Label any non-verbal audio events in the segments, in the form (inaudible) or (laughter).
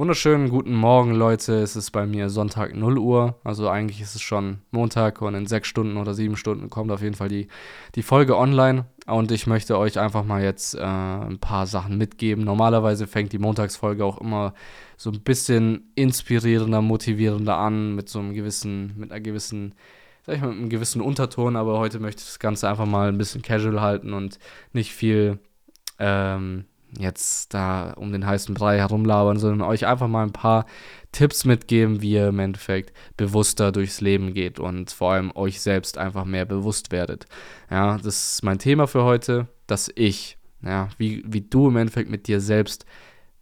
Wunderschönen guten Morgen, Leute. Es ist bei mir Sonntag 0 Uhr. Also eigentlich ist es schon Montag und in sechs Stunden oder sieben Stunden kommt auf jeden Fall die, die Folge online. Und ich möchte euch einfach mal jetzt äh, ein paar Sachen mitgeben. Normalerweise fängt die Montagsfolge auch immer so ein bisschen inspirierender, motivierender an, mit so einem gewissen, mit einer gewissen, sag ich mal, mit einem gewissen Unterton. Aber heute möchte ich das Ganze einfach mal ein bisschen casual halten und nicht viel. Ähm, jetzt da um den heißen Brei herumlabern, sondern euch einfach mal ein paar Tipps mitgeben, wie ihr im Endeffekt bewusster durchs Leben geht und vor allem euch selbst einfach mehr bewusst werdet. Ja, das ist mein Thema für heute, dass ich, ja, wie, wie du im Endeffekt mit dir selbst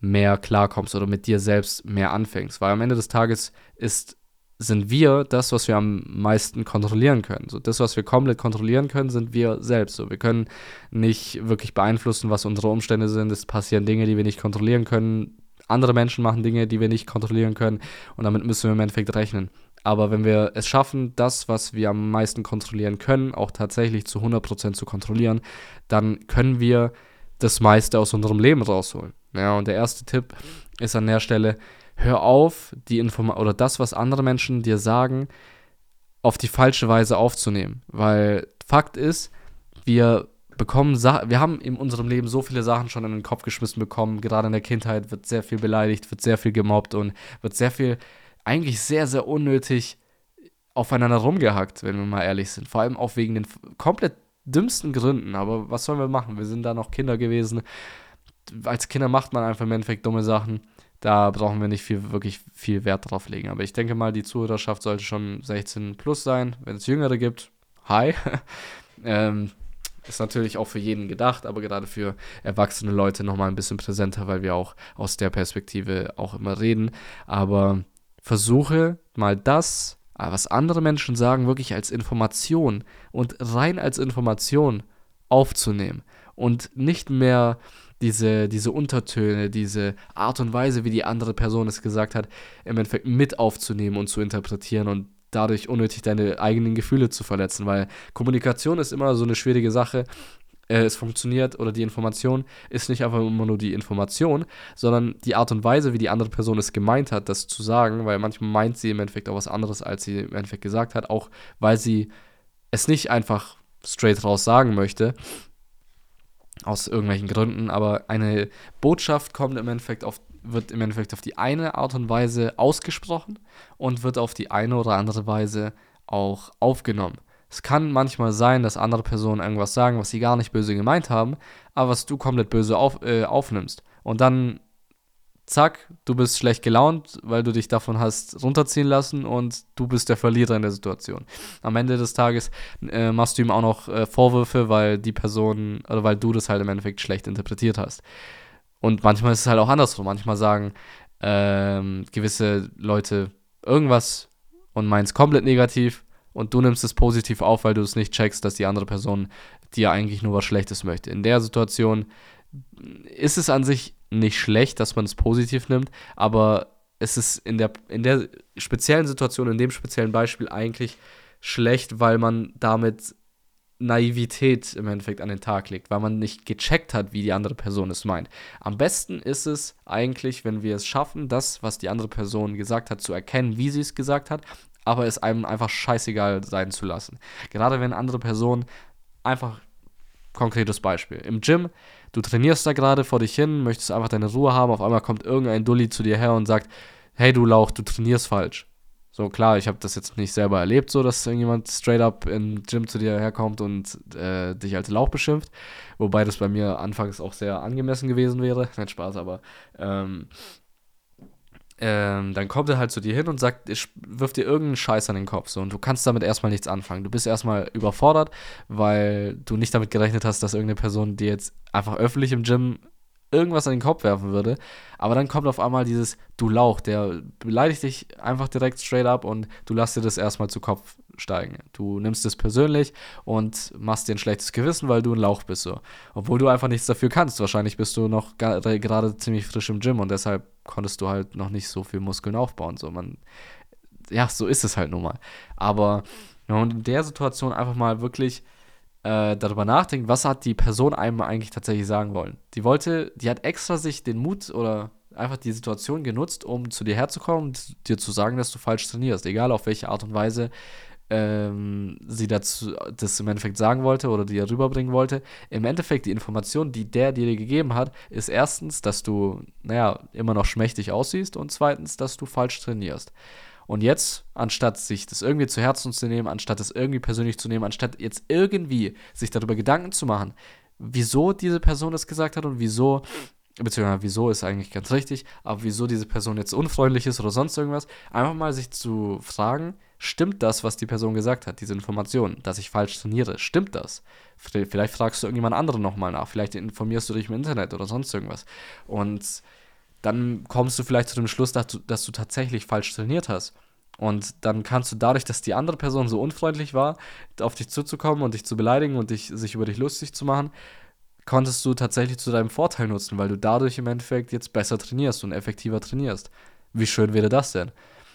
mehr klarkommst oder mit dir selbst mehr anfängst. Weil am Ende des Tages ist sind wir das, was wir am meisten kontrollieren können. So das, was wir komplett kontrollieren können, sind wir selbst. So wir können nicht wirklich beeinflussen, was unsere Umstände sind. Es passieren Dinge, die wir nicht kontrollieren können. Andere Menschen machen Dinge, die wir nicht kontrollieren können. Und damit müssen wir im Endeffekt rechnen. Aber wenn wir es schaffen, das, was wir am meisten kontrollieren können, auch tatsächlich zu 100% zu kontrollieren, dann können wir das meiste aus unserem Leben rausholen. Ja, und der erste Tipp ist an der Stelle, hör auf, die Inform oder das, was andere Menschen dir sagen, auf die falsche Weise aufzunehmen. Weil Fakt ist, wir bekommen Sa wir haben in unserem Leben so viele Sachen schon in den Kopf geschmissen bekommen. Gerade in der Kindheit wird sehr viel beleidigt, wird sehr viel gemobbt und wird sehr viel, eigentlich sehr, sehr unnötig aufeinander rumgehackt, wenn wir mal ehrlich sind. Vor allem auch wegen den komplett dümmsten Gründen. Aber was sollen wir machen? Wir sind da noch Kinder gewesen. Als Kinder macht man einfach im Endeffekt dumme Sachen. Da brauchen wir nicht viel, wirklich viel Wert drauf legen. Aber ich denke mal, die Zuhörerschaft sollte schon 16 plus sein. Wenn es Jüngere gibt, hi. (laughs) ähm, ist natürlich auch für jeden gedacht, aber gerade für erwachsene Leute nochmal ein bisschen präsenter, weil wir auch aus der Perspektive auch immer reden. Aber versuche mal das, was andere Menschen sagen, wirklich als Information und rein als Information aufzunehmen und nicht mehr diese, diese Untertöne, diese Art und Weise, wie die andere Person es gesagt hat, im Endeffekt mit aufzunehmen und zu interpretieren und dadurch unnötig deine eigenen Gefühle zu verletzen, weil Kommunikation ist immer so eine schwierige Sache. Äh, es funktioniert oder die Information ist nicht einfach immer nur die Information, sondern die Art und Weise, wie die andere Person es gemeint hat, das zu sagen, weil manchmal meint sie im Endeffekt auch was anderes, als sie im Endeffekt gesagt hat, auch weil sie es nicht einfach straight raus sagen möchte, aus irgendwelchen Gründen, aber eine Botschaft kommt im Endeffekt auf, wird im Endeffekt auf die eine Art und Weise ausgesprochen und wird auf die eine oder andere Weise auch aufgenommen. Es kann manchmal sein, dass andere Personen irgendwas sagen, was sie gar nicht böse gemeint haben, aber was du komplett böse auf, äh, aufnimmst. Und dann zack, du bist schlecht gelaunt, weil du dich davon hast runterziehen lassen und du bist der Verlierer in der Situation. Am Ende des Tages äh, machst du ihm auch noch äh, Vorwürfe, weil die Person oder weil du das halt im Endeffekt schlecht interpretiert hast. Und manchmal ist es halt auch andersrum. Manchmal sagen ähm, gewisse Leute irgendwas und meinen es komplett negativ und du nimmst es positiv auf, weil du es nicht checkst, dass die andere Person dir eigentlich nur was Schlechtes möchte. In der Situation ist es an sich nicht schlecht, dass man es positiv nimmt, aber es ist in der, in der speziellen Situation, in dem speziellen Beispiel eigentlich schlecht, weil man damit Naivität im Endeffekt an den Tag legt, weil man nicht gecheckt hat, wie die andere Person es meint. Am besten ist es eigentlich, wenn wir es schaffen, das, was die andere Person gesagt hat, zu erkennen, wie sie es gesagt hat, aber es einem einfach scheißegal sein zu lassen. Gerade wenn andere Personen einfach konkretes Beispiel. Im Gym du trainierst da gerade vor dich hin, möchtest einfach deine Ruhe haben, auf einmal kommt irgendein Dulli zu dir her und sagt, hey du Lauch, du trainierst falsch. So klar, ich habe das jetzt nicht selber erlebt, so dass irgendjemand straight up im Gym zu dir herkommt und äh, dich als Lauch beschimpft, wobei das bei mir anfangs auch sehr angemessen gewesen wäre. (laughs) Nicht Spaß, aber ähm, ähm, dann kommt er halt zu dir hin und sagt, ich wirf dir irgendeinen Scheiß an den Kopf. So, und du kannst damit erstmal nichts anfangen. Du bist erstmal überfordert, weil du nicht damit gerechnet hast, dass irgendeine Person dir jetzt einfach öffentlich im Gym irgendwas an den Kopf werfen würde. Aber dann kommt auf einmal dieses Du Lauch, der beleidigt dich einfach direkt straight up und du lässt dir das erstmal zu Kopf steigen. Du nimmst es persönlich und machst dir ein schlechtes Gewissen, weil du ein Lauch bist so. Obwohl du einfach nichts dafür kannst. Wahrscheinlich bist du noch gerade ziemlich frisch im Gym und deshalb konntest du halt noch nicht so viel Muskeln aufbauen. So, man, ja, so ist es halt nun mal. Aber und in der Situation einfach mal wirklich äh, darüber nachdenkt, was hat die Person einem eigentlich tatsächlich sagen wollen. Die wollte, die hat extra sich den Mut oder einfach die Situation genutzt, um zu dir herzukommen und dir zu sagen, dass du falsch trainierst. Egal auf welche Art und Weise ähm, sie dazu das im Endeffekt sagen wollte oder dir rüberbringen wollte. Im Endeffekt die Information, die der dir gegeben hat, ist erstens, dass du, naja, immer noch schmächtig aussiehst und zweitens, dass du falsch trainierst. Und jetzt, anstatt sich das irgendwie zu Herzen zu nehmen, anstatt es irgendwie persönlich zu nehmen, anstatt jetzt irgendwie sich darüber Gedanken zu machen, wieso diese Person das gesagt hat und wieso beziehungsweise wieso ist eigentlich ganz richtig, aber wieso diese Person jetzt unfreundlich ist oder sonst irgendwas, einfach mal sich zu fragen, stimmt das, was die Person gesagt hat, diese Information, dass ich falsch trainiere, stimmt das? Vielleicht fragst du irgendjemand anderen nochmal nach, vielleicht informierst du dich im Internet oder sonst irgendwas. Und dann kommst du vielleicht zu dem Schluss, dass du, dass du tatsächlich falsch trainiert hast. Und dann kannst du dadurch, dass die andere Person so unfreundlich war, auf dich zuzukommen und dich zu beleidigen und dich, sich über dich lustig zu machen, konntest du tatsächlich zu deinem Vorteil nutzen, weil du dadurch im Endeffekt jetzt besser trainierst und effektiver trainierst. Wie schön wäre das denn?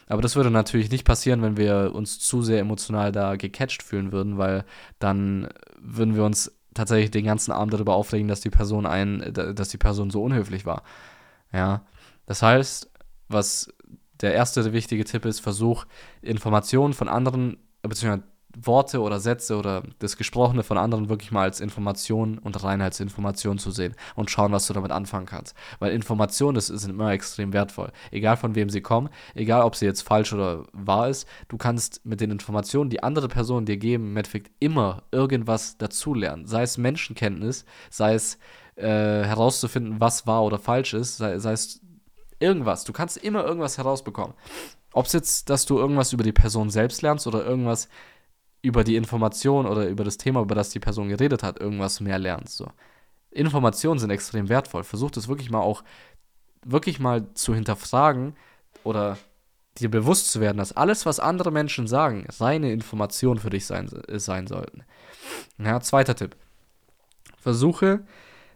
Aber das würde natürlich nicht passieren, wenn wir uns zu sehr emotional da gecatcht fühlen würden, weil dann würden wir uns tatsächlich den ganzen Abend darüber aufregen, dass die Person ein, dass die Person so unhöflich war. Ja. Das heißt, was der erste wichtige Tipp ist, versuch Informationen von anderen, beziehungsweise Worte oder Sätze oder das Gesprochene von anderen wirklich mal als Information und rein zu sehen und schauen, was du damit anfangen kannst. Weil Informationen sind immer extrem wertvoll. Egal von wem sie kommen, egal ob sie jetzt falsch oder wahr ist, du kannst mit den Informationen, die andere Personen dir geben, im Endeffekt immer irgendwas dazulernen. Sei es Menschenkenntnis, sei es äh, herauszufinden, was wahr oder falsch ist, sei, sei es irgendwas. Du kannst immer irgendwas herausbekommen. Ob es jetzt, dass du irgendwas über die Person selbst lernst oder irgendwas über die Information oder über das Thema, über das die Person geredet hat, irgendwas mehr lernst. So. Informationen sind extrem wertvoll. Versuch das wirklich mal auch, wirklich mal zu hinterfragen oder dir bewusst zu werden, dass alles, was andere Menschen sagen, reine Informationen für dich sein, sein sollten. Ja, zweiter Tipp. Versuche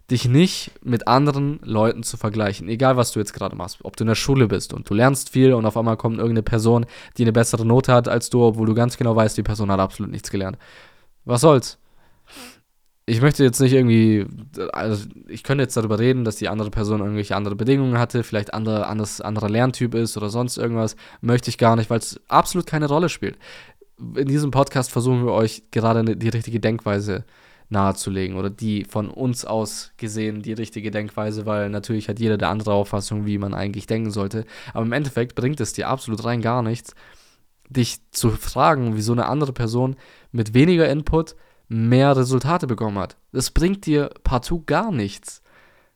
dich nicht mit anderen Leuten zu vergleichen. Egal, was du jetzt gerade machst. Ob du in der Schule bist und du lernst viel und auf einmal kommt irgendeine Person, die eine bessere Note hat als du, obwohl du ganz genau weißt, die Person hat absolut nichts gelernt. Was soll's? Ich möchte jetzt nicht irgendwie, also ich könnte jetzt darüber reden, dass die andere Person irgendwelche andere Bedingungen hatte, vielleicht andere, anderes, anderer Lerntyp ist oder sonst irgendwas. Möchte ich gar nicht, weil es absolut keine Rolle spielt. In diesem Podcast versuchen wir euch gerade die richtige Denkweise zu nahezulegen oder die von uns aus gesehen die richtige Denkweise, weil natürlich hat jeder der andere Auffassung, wie man eigentlich denken sollte. Aber im Endeffekt bringt es dir absolut rein gar nichts, dich zu fragen, wie so eine andere Person mit weniger Input mehr Resultate bekommen hat. Das bringt dir partout gar nichts.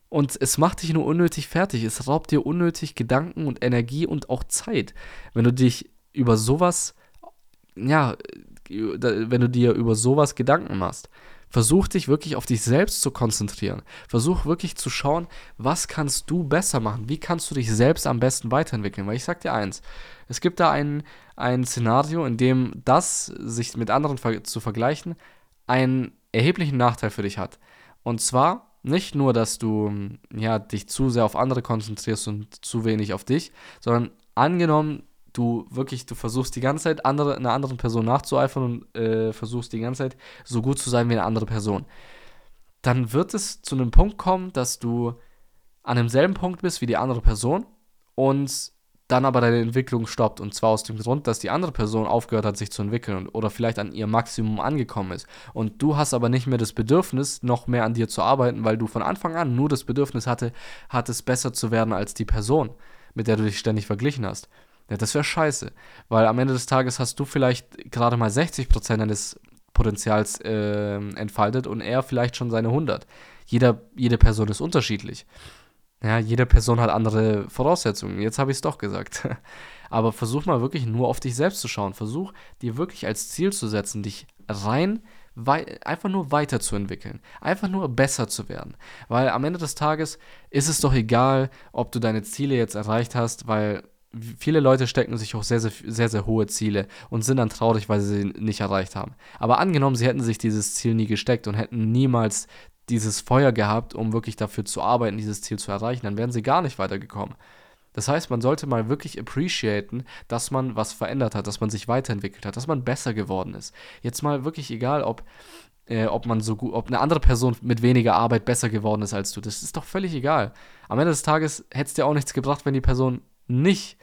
Und es macht dich nur unnötig fertig. Es raubt dir unnötig Gedanken und Energie und auch Zeit. Wenn du dich über sowas, ja, wenn du dir über sowas Gedanken machst. Versuch dich wirklich auf dich selbst zu konzentrieren. Versuch wirklich zu schauen, was kannst du besser machen? Wie kannst du dich selbst am besten weiterentwickeln? Weil ich sag dir eins, es gibt da ein, ein Szenario, in dem das, sich mit anderen zu vergleichen, einen erheblichen Nachteil für dich hat. Und zwar nicht nur, dass du ja, dich zu sehr auf andere konzentrierst und zu wenig auf dich, sondern angenommen, du wirklich, du versuchst die ganze Zeit andere, einer anderen Person nachzueifern und äh, versuchst die ganze Zeit so gut zu sein wie eine andere Person, dann wird es zu einem Punkt kommen, dass du an demselben Punkt bist wie die andere Person und dann aber deine Entwicklung stoppt. Und zwar aus dem Grund, dass die andere Person aufgehört hat, sich zu entwickeln oder vielleicht an ihr Maximum angekommen ist. Und du hast aber nicht mehr das Bedürfnis, noch mehr an dir zu arbeiten, weil du von Anfang an nur das Bedürfnis hatte, hattest besser zu werden als die Person, mit der du dich ständig verglichen hast. Ja, das wäre scheiße. Weil am Ende des Tages hast du vielleicht gerade mal 60% deines Potenzials äh, entfaltet und er vielleicht schon seine 100. Jeder, jede Person ist unterschiedlich. Ja, jede Person hat andere Voraussetzungen. Jetzt habe ich es doch gesagt. (laughs) Aber versuch mal wirklich nur auf dich selbst zu schauen. Versuch dir wirklich als Ziel zu setzen, dich rein einfach nur weiterzuentwickeln, einfach nur besser zu werden. Weil am Ende des Tages ist es doch egal, ob du deine Ziele jetzt erreicht hast, weil viele Leute stecken sich auch sehr, sehr, sehr, sehr hohe Ziele und sind dann traurig, weil sie sie nicht erreicht haben. Aber angenommen, sie hätten sich dieses Ziel nie gesteckt und hätten niemals dieses Feuer gehabt, um wirklich dafür zu arbeiten, dieses Ziel zu erreichen, dann wären sie gar nicht weitergekommen. Das heißt, man sollte mal wirklich appreciaten, dass man was verändert hat, dass man sich weiterentwickelt hat, dass man besser geworden ist. Jetzt mal wirklich egal, ob äh, ob man so gut, ob eine andere Person mit weniger Arbeit besser geworden ist als du. Das ist doch völlig egal. Am Ende des Tages hätte es dir auch nichts gebracht, wenn die Person nicht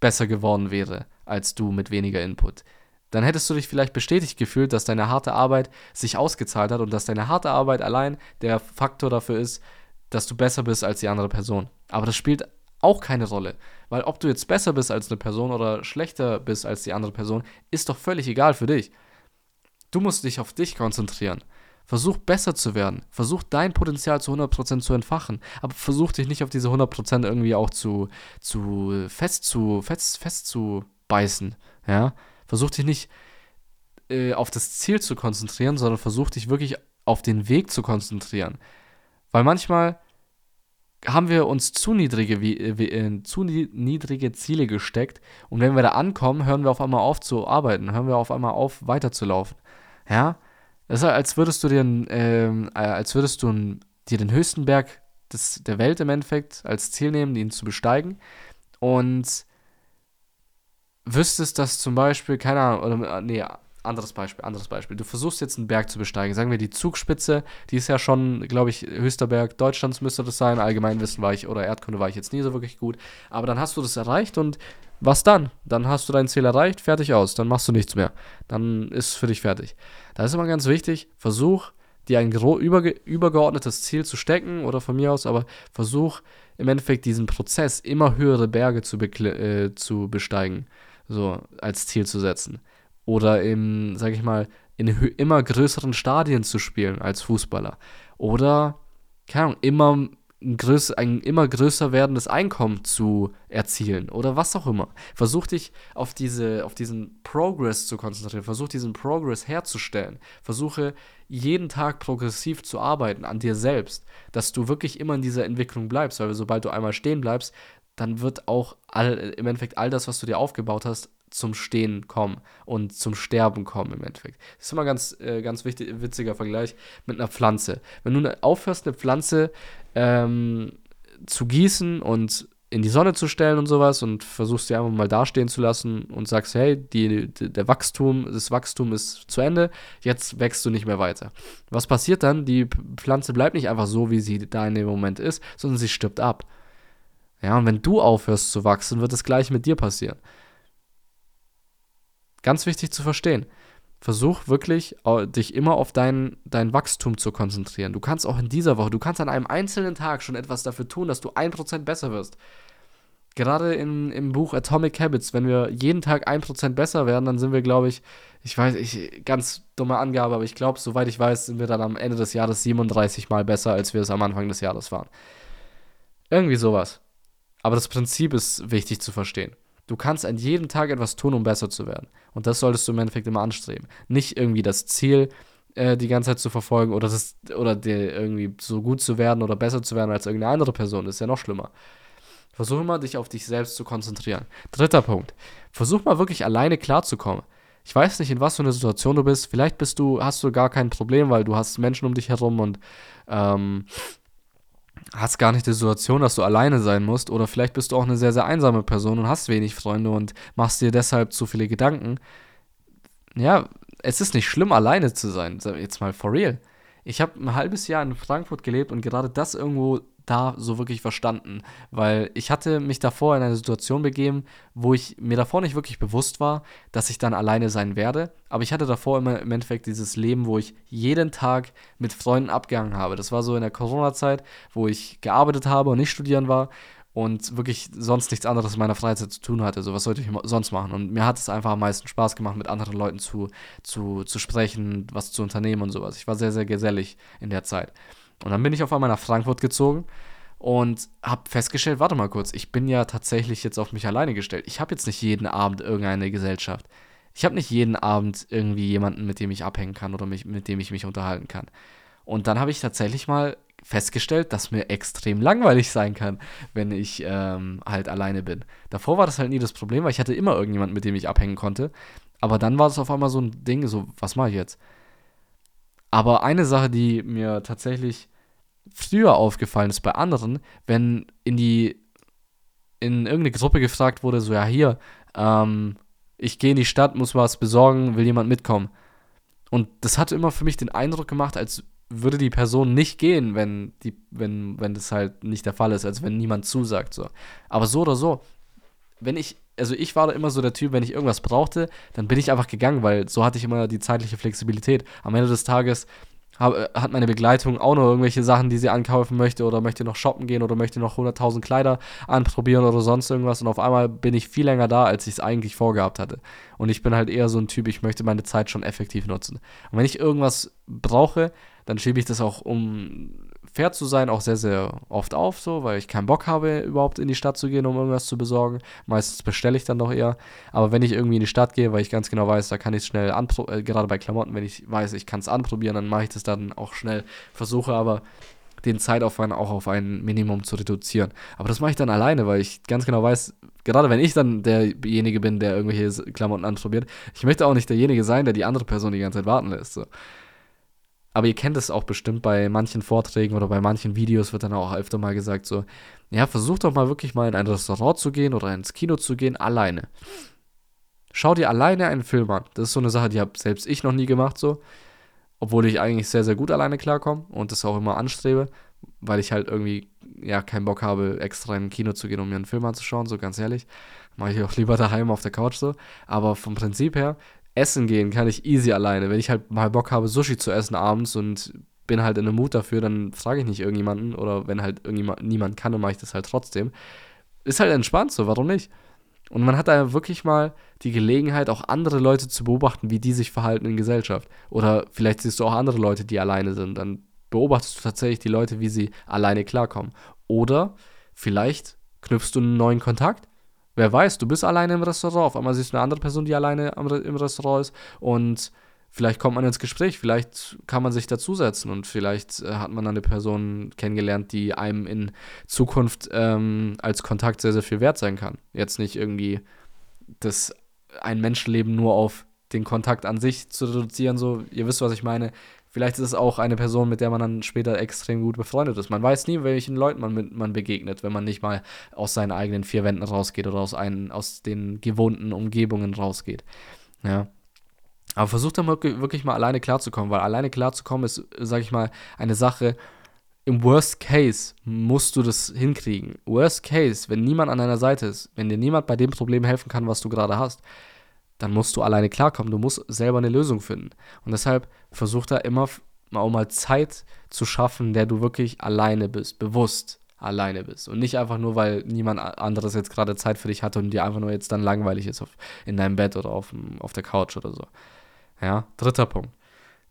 besser geworden wäre als du mit weniger Input. Dann hättest du dich vielleicht bestätigt gefühlt, dass deine harte Arbeit sich ausgezahlt hat und dass deine harte Arbeit allein der Faktor dafür ist, dass du besser bist als die andere Person. Aber das spielt auch keine Rolle, weil ob du jetzt besser bist als eine Person oder schlechter bist als die andere Person, ist doch völlig egal für dich. Du musst dich auf dich konzentrieren. Versuch besser zu werden. Versuch dein Potenzial zu 100% zu entfachen. Aber versuch dich nicht auf diese 100% irgendwie auch zu, zu fest zu, fest, fest zu beißen. Ja? Versuch dich nicht äh, auf das Ziel zu konzentrieren, sondern versuch dich wirklich auf den Weg zu konzentrieren. Weil manchmal haben wir uns zu niedrige, wie, äh, wie, äh, zu niedrige Ziele gesteckt und wenn wir da ankommen, hören wir auf einmal auf zu arbeiten, hören wir auf einmal auf weiterzulaufen. Ja, das ist, als würdest du dir, ähm, äh, als würdest du dir den höchsten Berg des, der Welt im Endeffekt als Ziel nehmen, ihn zu besteigen und wüsstest, dass zum Beispiel, keine Ahnung, oder, äh, nee, anderes Beispiel, anderes Beispiel. Du versuchst jetzt einen Berg zu besteigen. Sagen wir die Zugspitze, die ist ja schon, glaube ich, höchster Berg Deutschlands müsste das sein. Allgemeinwissen war ich oder Erdkunde war ich jetzt nie so wirklich gut. Aber dann hast du das erreicht und was dann? Dann hast du dein Ziel erreicht, fertig aus. Dann machst du nichts mehr. Dann ist es für dich fertig. Da ist immer ganz wichtig, versuch dir ein übergeordnetes Ziel zu stecken oder von mir aus, aber versuch im Endeffekt diesen Prozess, immer höhere Berge zu, äh, zu besteigen, so als Ziel zu setzen oder im, sag ich mal, in immer größeren Stadien zu spielen als Fußballer. Oder, keine Ahnung, immer größ ein immer größer werdendes Einkommen zu erzielen oder was auch immer. Versuch dich auf, diese, auf diesen Progress zu konzentrieren, versuch diesen Progress herzustellen. Versuche jeden Tag progressiv zu arbeiten an dir selbst, dass du wirklich immer in dieser Entwicklung bleibst, weil sobald du einmal stehen bleibst, dann wird auch all, im Endeffekt all das, was du dir aufgebaut hast, zum Stehen kommen und zum Sterben kommen im Endeffekt. Das ist immer ganz, äh, ganz wichtig, witziger Vergleich mit einer Pflanze. Wenn du ne, aufhörst, eine Pflanze ähm, zu gießen und in die Sonne zu stellen und sowas und versuchst sie einfach mal dastehen zu lassen und sagst, hey, die, der Wachstum, das Wachstum ist zu Ende, jetzt wächst du nicht mehr weiter. Was passiert dann? Die Pflanze bleibt nicht einfach so, wie sie da in dem Moment ist, sondern sie stirbt ab. Ja, und wenn du aufhörst zu wachsen, wird das gleiche mit dir passieren. Ganz wichtig zu verstehen. Versuch wirklich, dich immer auf dein, dein Wachstum zu konzentrieren. Du kannst auch in dieser Woche, du kannst an einem einzelnen Tag schon etwas dafür tun, dass du 1% besser wirst. Gerade in, im Buch Atomic Habits, wenn wir jeden Tag 1% besser werden, dann sind wir, glaube ich, ich weiß, ich, ganz dumme Angabe, aber ich glaube, soweit ich weiß, sind wir dann am Ende des Jahres 37 Mal besser, als wir es am Anfang des Jahres waren. Irgendwie sowas. Aber das Prinzip ist wichtig zu verstehen. Du kannst an jedem Tag etwas tun, um besser zu werden. Und das solltest du im Endeffekt immer anstreben. Nicht irgendwie das Ziel äh, die ganze Zeit zu verfolgen oder, das, oder dir irgendwie so gut zu werden oder besser zu werden als irgendeine andere Person. Das ist ja noch schlimmer. Versuch immer, dich auf dich selbst zu konzentrieren. Dritter Punkt. Versuch mal wirklich alleine klarzukommen. Ich weiß nicht, in was für einer Situation du bist. Vielleicht bist du, hast du gar kein Problem, weil du hast Menschen um dich herum und ähm, hast gar nicht die Situation, dass du alleine sein musst. Oder vielleicht bist du auch eine sehr, sehr einsame Person und hast wenig Freunde und machst dir deshalb zu viele Gedanken. Ja, es ist nicht schlimm, alleine zu sein. Jetzt mal for real. Ich habe ein halbes Jahr in Frankfurt gelebt und gerade das irgendwo da so wirklich verstanden, weil ich hatte mich davor in eine Situation begeben, wo ich mir davor nicht wirklich bewusst war, dass ich dann alleine sein werde, aber ich hatte davor immer im Endeffekt dieses Leben, wo ich jeden Tag mit Freunden abgehangen habe. Das war so in der Corona-Zeit, wo ich gearbeitet habe und nicht studieren war und wirklich sonst nichts anderes in meiner Freizeit zu tun hatte. So, was sollte ich sonst machen? Und mir hat es einfach am meisten Spaß gemacht, mit anderen Leuten zu, zu, zu sprechen, was zu unternehmen und sowas. Ich war sehr, sehr gesellig in der Zeit. Und dann bin ich auf einmal nach Frankfurt gezogen und habe festgestellt, warte mal kurz, ich bin ja tatsächlich jetzt auf mich alleine gestellt. Ich habe jetzt nicht jeden Abend irgendeine Gesellschaft. Ich habe nicht jeden Abend irgendwie jemanden, mit dem ich abhängen kann oder mich, mit dem ich mich unterhalten kann. Und dann habe ich tatsächlich mal festgestellt, dass mir extrem langweilig sein kann, wenn ich ähm, halt alleine bin. Davor war das halt nie das Problem, weil ich hatte immer irgendjemanden, mit dem ich abhängen konnte. Aber dann war es auf einmal so ein Ding, so, was mache ich jetzt? Aber eine Sache, die mir tatsächlich früher aufgefallen ist bei anderen, wenn in die in irgendeine Gruppe gefragt wurde, so ja hier, ähm, ich gehe in die Stadt, muss was besorgen, will jemand mitkommen? Und das hat immer für mich den Eindruck gemacht, als würde die Person nicht gehen, wenn, die, wenn, wenn das halt nicht der Fall ist, als wenn niemand zusagt. So. Aber so oder so, wenn ich, also ich war da immer so der Typ, wenn ich irgendwas brauchte, dann bin ich einfach gegangen, weil so hatte ich immer die zeitliche Flexibilität. Am Ende des Tages hab, hat meine Begleitung auch noch irgendwelche Sachen, die sie ankaufen möchte oder möchte noch shoppen gehen oder möchte noch 100.000 Kleider anprobieren oder sonst irgendwas und auf einmal bin ich viel länger da, als ich es eigentlich vorgehabt hatte. Und ich bin halt eher so ein Typ, ich möchte meine Zeit schon effektiv nutzen. Und wenn ich irgendwas brauche, dann schiebe ich das auch, um fair zu sein, auch sehr, sehr oft auf, so, weil ich keinen Bock habe, überhaupt in die Stadt zu gehen, um irgendwas zu besorgen. Meistens bestelle ich dann doch eher. Aber wenn ich irgendwie in die Stadt gehe, weil ich ganz genau weiß, da kann ich es schnell anprobieren, äh, gerade bei Klamotten, wenn ich weiß, ich kann es anprobieren, dann mache ich das dann auch schnell. Versuche aber den Zeitaufwand auch auf ein Minimum zu reduzieren. Aber das mache ich dann alleine, weil ich ganz genau weiß, gerade wenn ich dann derjenige bin, der irgendwelche Klamotten anprobiert, ich möchte auch nicht derjenige sein, der die andere Person die ganze Zeit warten lässt. So. Aber ihr kennt es auch bestimmt bei manchen Vorträgen oder bei manchen Videos wird dann auch öfter mal gesagt so, ja, versucht doch mal wirklich mal in ein Restaurant zu gehen oder ins Kino zu gehen, alleine. Schau dir alleine einen Film an. Das ist so eine Sache, die habe selbst ich noch nie gemacht so. Obwohl ich eigentlich sehr, sehr gut alleine klarkomme und das auch immer anstrebe, weil ich halt irgendwie, ja, keinen Bock habe, extra in ein Kino zu gehen, um mir einen Film anzuschauen, so ganz ehrlich. Mache ich auch (laughs) lieber daheim auf der Couch so. Aber vom Prinzip her essen gehen kann ich easy alleine. Wenn ich halt mal Bock habe, Sushi zu essen abends und bin halt in einem Mut dafür, dann frage ich nicht irgendjemanden oder wenn halt irgendjemand niemand kann, dann mache ich das halt trotzdem. Ist halt entspannt so, warum nicht? Und man hat da wirklich mal die Gelegenheit, auch andere Leute zu beobachten, wie die sich verhalten in Gesellschaft. Oder vielleicht siehst du auch andere Leute, die alleine sind. Dann beobachtest du tatsächlich die Leute, wie sie alleine klarkommen. Oder vielleicht knüpfst du einen neuen Kontakt Wer weiß, du bist alleine im Restaurant, auf einmal siehst du eine andere Person, die alleine im Restaurant ist. Und vielleicht kommt man ins Gespräch, vielleicht kann man sich dazusetzen. Und vielleicht äh, hat man eine Person kennengelernt, die einem in Zukunft ähm, als Kontakt sehr, sehr viel wert sein kann. Jetzt nicht irgendwie das ein Menschenleben nur auf den Kontakt an sich zu reduzieren, so, ihr wisst, was ich meine. Vielleicht ist es auch eine Person, mit der man dann später extrem gut befreundet ist. Man weiß nie, welchen Leuten man, man begegnet, wenn man nicht mal aus seinen eigenen vier Wänden rausgeht oder aus, einen, aus den gewohnten Umgebungen rausgeht. Ja. Aber versucht dann wirklich mal alleine klarzukommen, weil alleine klarzukommen ist, sag ich mal, eine Sache, im Worst Case musst du das hinkriegen. Worst Case, wenn niemand an deiner Seite ist, wenn dir niemand bei dem Problem helfen kann, was du gerade hast, dann musst du alleine klarkommen. Du musst selber eine Lösung finden. Und deshalb versuch da immer auch mal Zeit zu schaffen, der du wirklich alleine bist, bewusst alleine bist. Und nicht einfach nur, weil niemand anderes jetzt gerade Zeit für dich hatte und dir einfach nur jetzt dann langweilig ist auf, in deinem Bett oder auf, auf der Couch oder so. Ja, dritter Punkt.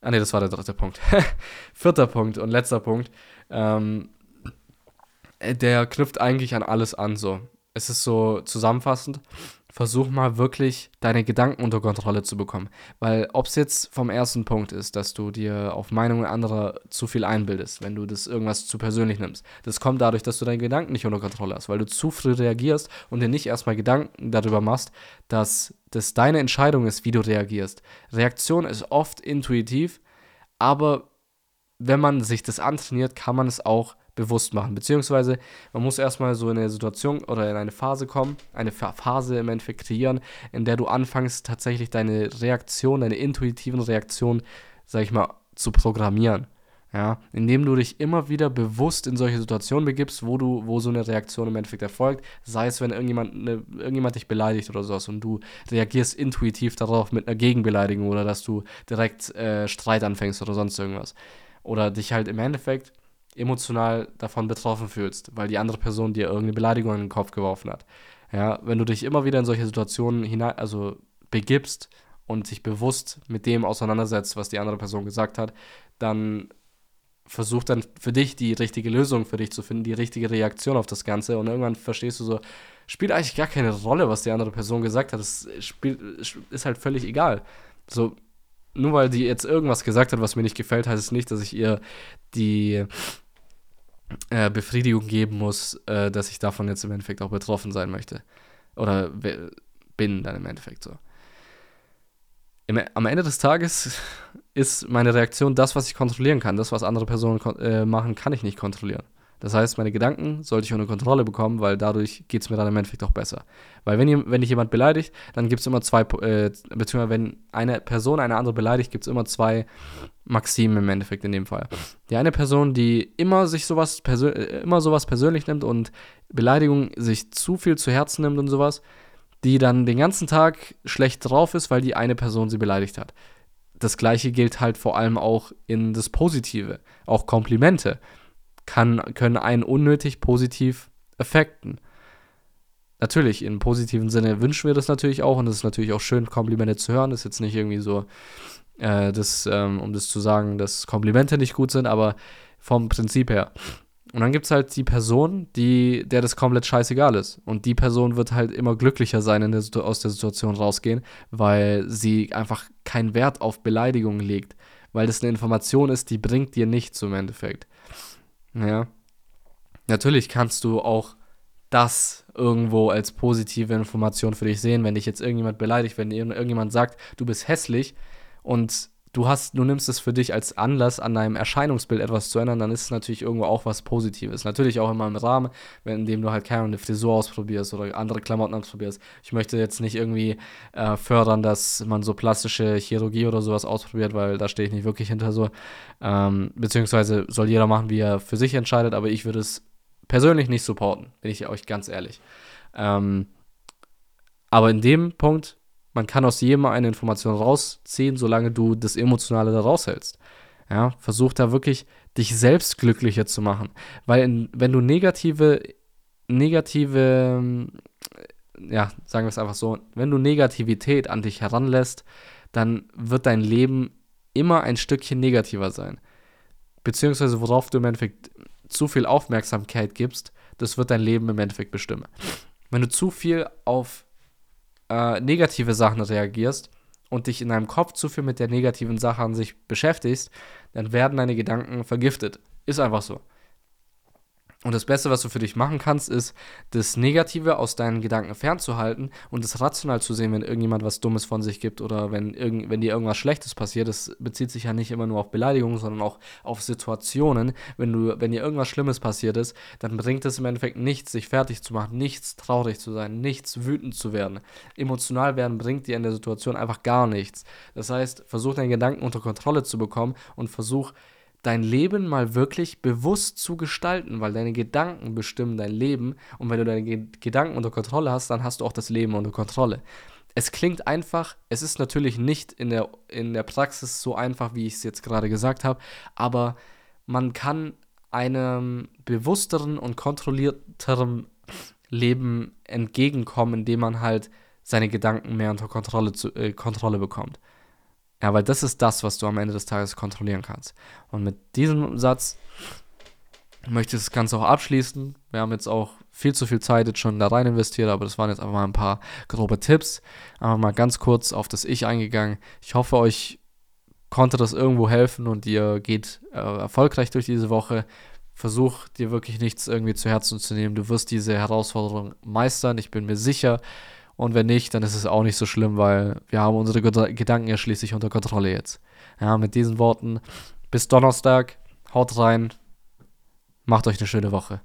Ah ne, das war der dritte Punkt. (laughs) Vierter Punkt und letzter Punkt. Ähm, der knüpft eigentlich an alles an so. Es ist so zusammenfassend versuch mal wirklich deine Gedanken unter Kontrolle zu bekommen. Weil ob es jetzt vom ersten Punkt ist, dass du dir auf Meinungen anderer zu viel einbildest, wenn du das irgendwas zu persönlich nimmst, das kommt dadurch, dass du deine Gedanken nicht unter Kontrolle hast, weil du zu früh reagierst und dir nicht erstmal Gedanken darüber machst, dass das deine Entscheidung ist, wie du reagierst. Reaktion ist oft intuitiv, aber wenn man sich das antrainiert, kann man es auch bewusst machen. Beziehungsweise man muss erstmal so in eine Situation oder in eine Phase kommen, eine Phase im Endeffekt kreieren, in der du anfängst tatsächlich deine Reaktion, deine intuitiven Reaktionen, sag ich mal, zu programmieren. Ja, indem du dich immer wieder bewusst in solche Situationen begibst, wo du, wo so eine Reaktion im Endeffekt erfolgt, sei es, wenn irgendjemand, eine, irgendjemand dich beleidigt oder sowas und du reagierst intuitiv darauf mit einer Gegenbeleidigung oder dass du direkt äh, Streit anfängst oder sonst irgendwas. Oder dich halt im Endeffekt emotional davon betroffen fühlst, weil die andere Person dir irgendeine Beleidigung in den Kopf geworfen hat. Ja, wenn du dich immer wieder in solche Situationen hinein, also begibst und dich bewusst mit dem auseinandersetzt, was die andere Person gesagt hat, dann versuch dann für dich die richtige Lösung für dich zu finden, die richtige Reaktion auf das Ganze und irgendwann verstehst du so, spielt eigentlich gar keine Rolle, was die andere Person gesagt hat, es spielt, ist halt völlig egal. So, nur weil die jetzt irgendwas gesagt hat, was mir nicht gefällt, heißt es nicht, dass ich ihr die äh, Befriedigung geben muss, äh, dass ich davon jetzt im Endeffekt auch betroffen sein möchte. Oder bin dann im Endeffekt so. Im, am Ende des Tages (laughs) ist meine Reaktion das, was ich kontrollieren kann. Das, was andere Personen äh, machen, kann ich nicht kontrollieren. Das heißt, meine Gedanken sollte ich unter Kontrolle bekommen, weil dadurch geht es mir dann im Endeffekt auch besser. Weil wenn, wenn dich jemand beleidigt, dann gibt es immer zwei, äh, beziehungsweise wenn eine Person eine andere beleidigt, gibt es immer zwei Maximen im Endeffekt in dem Fall. Die eine Person, die immer sich sowas, äh, immer sowas persönlich nimmt und Beleidigung sich zu viel zu Herzen nimmt und sowas, die dann den ganzen Tag schlecht drauf ist, weil die eine Person sie beleidigt hat. Das gleiche gilt halt vor allem auch in das Positive. Auch Komplimente kann, können einen unnötig positiv effekten. Natürlich, im positiven Sinne wünschen wir das natürlich auch und es ist natürlich auch schön, Komplimente zu hören. Das ist jetzt nicht irgendwie so, äh, das, ähm, um das zu sagen, dass Komplimente nicht gut sind, aber vom Prinzip her. Und dann gibt es halt die Person, die, der das komplett scheißegal ist. Und die Person wird halt immer glücklicher sein, in der, aus der Situation rausgehen, weil sie einfach keinen Wert auf Beleidigungen legt. Weil das eine Information ist, die bringt dir nichts im Endeffekt. Ja. Natürlich kannst du auch das irgendwo als positive Information für dich sehen, wenn dich jetzt irgendjemand beleidigt, wenn irgendjemand sagt, du bist hässlich und du hast, du nimmst es für dich als Anlass, an deinem Erscheinungsbild etwas zu ändern, dann ist es natürlich irgendwo auch was Positives. Natürlich auch immer im Rahmen, in dem du halt keine eine Frisur ausprobierst oder andere Klamotten ausprobierst. Ich möchte jetzt nicht irgendwie äh, fördern, dass man so plastische Chirurgie oder sowas ausprobiert, weil da stehe ich nicht wirklich hinter so. Ähm, beziehungsweise soll jeder machen, wie er für sich entscheidet, aber ich würde es persönlich nicht supporten, bin ich euch ganz ehrlich. Ähm, aber in dem Punkt man kann aus jedem eine Information rausziehen, solange du das Emotionale da raushältst. Ja, versuch da wirklich dich selbst glücklicher zu machen. Weil in, wenn du negative, negative, ja, sagen wir es einfach so, wenn du Negativität an dich heranlässt, dann wird dein Leben immer ein Stückchen negativer sein. Beziehungsweise worauf du im Endeffekt zu viel Aufmerksamkeit gibst, das wird dein Leben im Endeffekt bestimmen. Wenn du zu viel auf äh, negative Sachen reagierst und dich in deinem Kopf zu viel mit der negativen Sache an sich beschäftigst, dann werden deine Gedanken vergiftet. Ist einfach so. Und das Beste, was du für dich machen kannst, ist, das Negative aus deinen Gedanken fernzuhalten und es rational zu sehen, wenn irgendjemand was Dummes von sich gibt oder wenn, irgend, wenn dir irgendwas Schlechtes passiert. Das bezieht sich ja nicht immer nur auf Beleidigungen, sondern auch auf Situationen. Wenn, du, wenn dir irgendwas Schlimmes passiert ist, dann bringt es im Endeffekt nichts, sich fertig zu machen, nichts traurig zu sein, nichts wütend zu werden. Emotional werden bringt dir in der Situation einfach gar nichts. Das heißt, versuch deine Gedanken unter Kontrolle zu bekommen und versuch, dein Leben mal wirklich bewusst zu gestalten, weil deine Gedanken bestimmen dein Leben und wenn du deine Ge Gedanken unter Kontrolle hast, dann hast du auch das Leben unter Kontrolle. Es klingt einfach, es ist natürlich nicht in der, in der Praxis so einfach, wie ich es jetzt gerade gesagt habe, aber man kann einem bewussteren und kontrollierteren Leben entgegenkommen, indem man halt seine Gedanken mehr unter Kontrolle, zu, äh, Kontrolle bekommt. Ja, weil das ist das, was du am Ende des Tages kontrollieren kannst. Und mit diesem Satz möchte ich das Ganze auch abschließen. Wir haben jetzt auch viel zu viel Zeit jetzt schon da rein investiert, aber das waren jetzt einfach mal ein paar grobe Tipps. Einfach mal ganz kurz auf das Ich eingegangen. Ich hoffe, euch konnte das irgendwo helfen und ihr geht äh, erfolgreich durch diese Woche. Versuch dir wirklich nichts irgendwie zu Herzen zu nehmen. Du wirst diese Herausforderung meistern. Ich bin mir sicher. Und wenn nicht, dann ist es auch nicht so schlimm, weil wir haben unsere Gedanken ja schließlich unter Kontrolle jetzt. Ja, mit diesen Worten, bis Donnerstag, haut rein, macht euch eine schöne Woche.